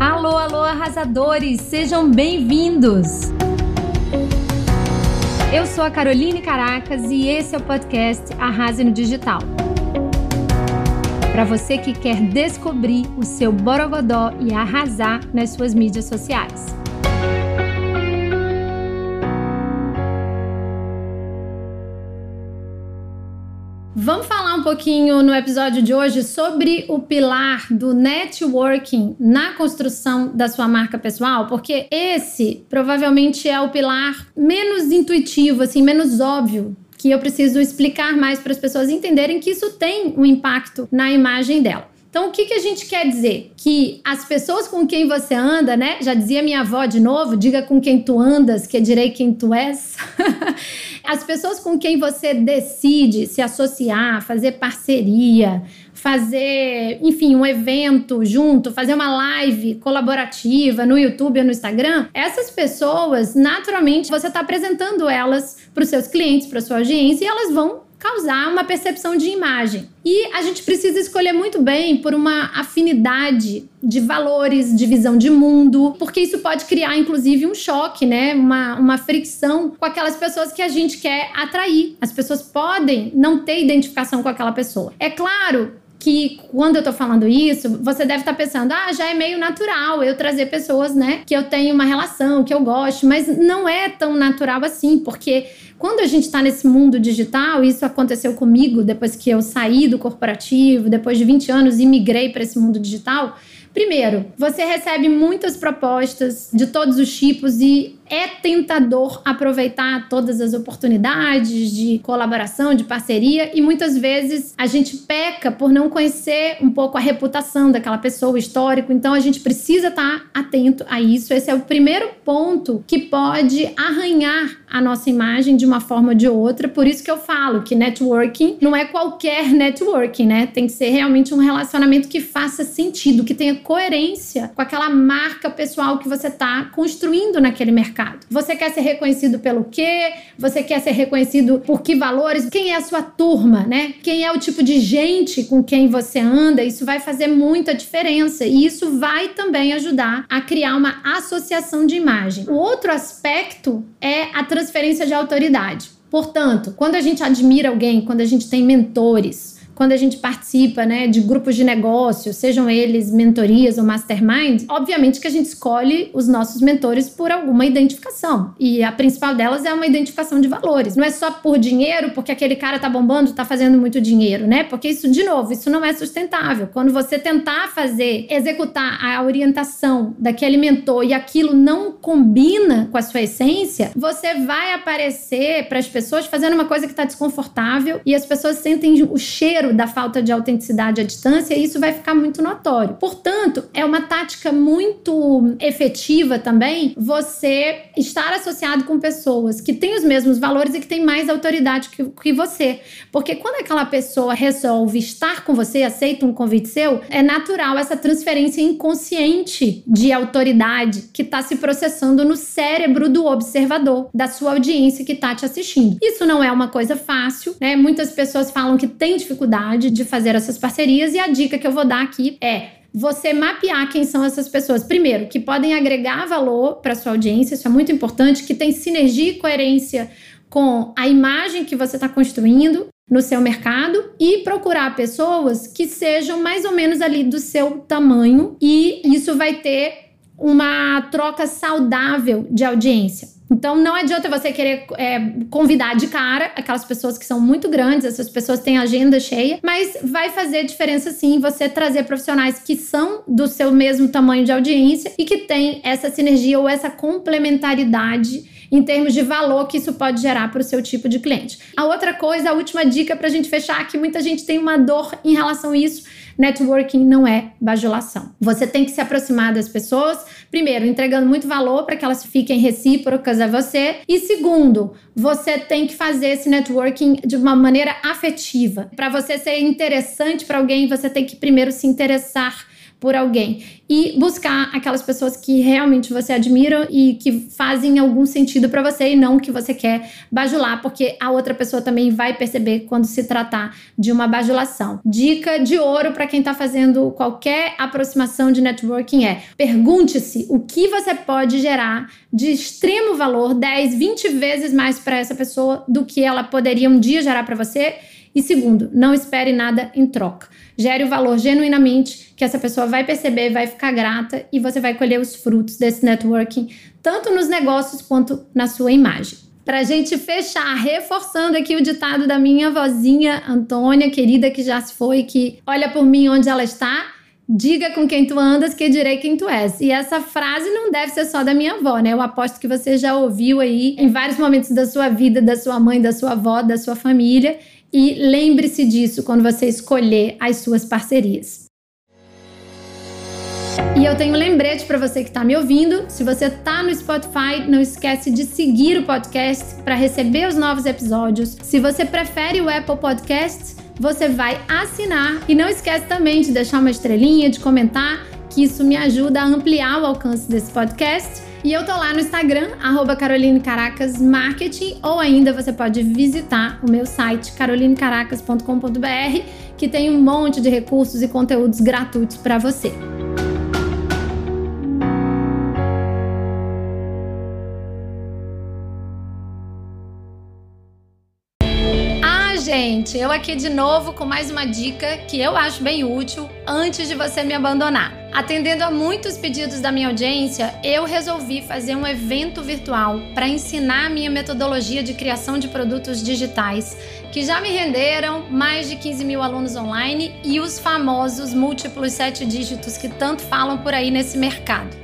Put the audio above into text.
Alô, alô, arrasadores! Sejam bem-vindos! Eu sou a Caroline Caracas e esse é o podcast Arrase no Digital. Para você que quer descobrir o seu borogodó e arrasar nas suas mídias sociais. Vamos falar pouquinho no episódio de hoje sobre o pilar do networking na construção da sua marca pessoal, porque esse provavelmente é o pilar menos intuitivo, assim, menos óbvio que eu preciso explicar mais para as pessoas entenderem que isso tem um impacto na imagem dela. Então, o que, que a gente quer dizer? Que as pessoas com quem você anda, né? Já dizia minha avó de novo: diga com quem tu andas, que direi quem tu és. as pessoas com quem você decide se associar, fazer parceria, fazer, enfim, um evento junto, fazer uma live colaborativa no YouTube ou no Instagram, essas pessoas, naturalmente, você está apresentando elas para os seus clientes, para sua audiência, e elas vão causar uma percepção de imagem. E a gente precisa escolher muito bem por uma afinidade de valores, de visão de mundo, porque isso pode criar, inclusive, um choque, né? Uma, uma fricção com aquelas pessoas que a gente quer atrair. As pessoas podem não ter identificação com aquela pessoa. É claro que quando eu tô falando isso, você deve estar tá pensando, ah, já é meio natural eu trazer pessoas, né, que eu tenho uma relação, que eu gosto, mas não é tão natural assim, porque quando a gente está nesse mundo digital, isso aconteceu comigo depois que eu saí do corporativo, depois de 20 anos e migrei para esse mundo digital. Primeiro, você recebe muitas propostas de todos os tipos e é tentador aproveitar todas as oportunidades de colaboração, de parceria, e muitas vezes a gente peca por não conhecer um pouco a reputação daquela pessoa, o histórico, então a gente precisa estar atento a isso. Esse é o primeiro ponto que pode arranhar a nossa imagem de uma forma ou de outra. Por isso que eu falo que networking não é qualquer networking, né? Tem que ser realmente um relacionamento que faça sentido, que tenha coerência com aquela marca pessoal que você está construindo naquele mercado mercado. Você quer ser reconhecido pelo quê? Você quer ser reconhecido por que valores? Quem é a sua turma, né? Quem é o tipo de gente com quem você anda? Isso vai fazer muita diferença e isso vai também ajudar a criar uma associação de imagem. O outro aspecto é a transferência de autoridade. Portanto, quando a gente admira alguém, quando a gente tem mentores, quando a gente participa né, de grupos de negócio, sejam eles mentorias ou mastermind, obviamente que a gente escolhe os nossos mentores por alguma identificação. E a principal delas é uma identificação de valores. Não é só por dinheiro, porque aquele cara tá bombando, tá fazendo muito dinheiro, né? Porque isso, de novo, isso não é sustentável. Quando você tentar fazer, executar a orientação daquele mentor e aquilo não combina com a sua essência, você vai aparecer para as pessoas fazendo uma coisa que tá desconfortável e as pessoas sentem o cheiro da falta de autenticidade à distância, isso vai ficar muito notório. Portanto, é uma tática muito efetiva também você estar associado com pessoas que têm os mesmos valores e que têm mais autoridade que, que você. Porque quando aquela pessoa resolve estar com você, aceita um convite seu, é natural essa transferência inconsciente de autoridade que está se processando no cérebro do observador, da sua audiência que está te assistindo. Isso não é uma coisa fácil, né? Muitas pessoas falam que têm dificuldade dificuldade de fazer essas parcerias e a dica que eu vou dar aqui é você mapear quem são essas pessoas. Primeiro, que podem agregar valor para sua audiência, isso é muito importante, que tem sinergia e coerência com a imagem que você está construindo no seu mercado e procurar pessoas que sejam mais ou menos ali do seu tamanho e isso vai ter uma troca saudável de audiência. Então não adianta você querer é, convidar de cara aquelas pessoas que são muito grandes, essas pessoas têm agenda cheia, mas vai fazer diferença sim você trazer profissionais que são do seu mesmo tamanho de audiência e que têm essa sinergia ou essa complementaridade em termos de valor que isso pode gerar para o seu tipo de cliente. A outra coisa, a última dica para a gente fechar, que muita gente tem uma dor em relação a isso Networking não é bajulação. Você tem que se aproximar das pessoas, primeiro, entregando muito valor para que elas fiquem recíprocas a você, e segundo, você tem que fazer esse networking de uma maneira afetiva. Para você ser interessante para alguém, você tem que primeiro se interessar por alguém e buscar aquelas pessoas que realmente você admira e que fazem algum sentido para você e não que você quer bajular, porque a outra pessoa também vai perceber quando se tratar de uma bajulação. Dica de ouro para quem está fazendo qualquer aproximação de networking é: pergunte-se o que você pode gerar de extremo valor, 10, 20 vezes mais para essa pessoa do que ela poderia um dia gerar para você. E segundo, não espere nada em troca gere o valor genuinamente, que essa pessoa vai perceber, vai ficar grata e você vai colher os frutos desse networking, tanto nos negócios quanto na sua imagem. Para a gente fechar, reforçando aqui o ditado da minha vozinha Antônia, querida que já se foi, que olha por mim onde ela está, diga com quem tu andas que direi quem tu és. E essa frase não deve ser só da minha avó, né? Eu aposto que você já ouviu aí em vários momentos da sua vida, da sua mãe, da sua avó, da sua família. E lembre-se disso quando você escolher as suas parcerias. E eu tenho um lembrete para você que está me ouvindo. Se você está no Spotify, não esquece de seguir o podcast para receber os novos episódios. Se você prefere o Apple Podcasts, você vai assinar e não esquece também de deixar uma estrelinha, de comentar, que isso me ajuda a ampliar o alcance desse podcast. E eu tô lá no Instagram, arroba ou ainda você pode visitar o meu site carolinecaracas.com.br, que tem um monte de recursos e conteúdos gratuitos para você. Ah, gente, eu aqui de novo com mais uma dica que eu acho bem útil antes de você me abandonar. Atendendo a muitos pedidos da minha audiência, eu resolvi fazer um evento virtual para ensinar a minha metodologia de criação de produtos digitais, que já me renderam mais de 15 mil alunos online e os famosos múltiplos sete dígitos que tanto falam por aí nesse mercado.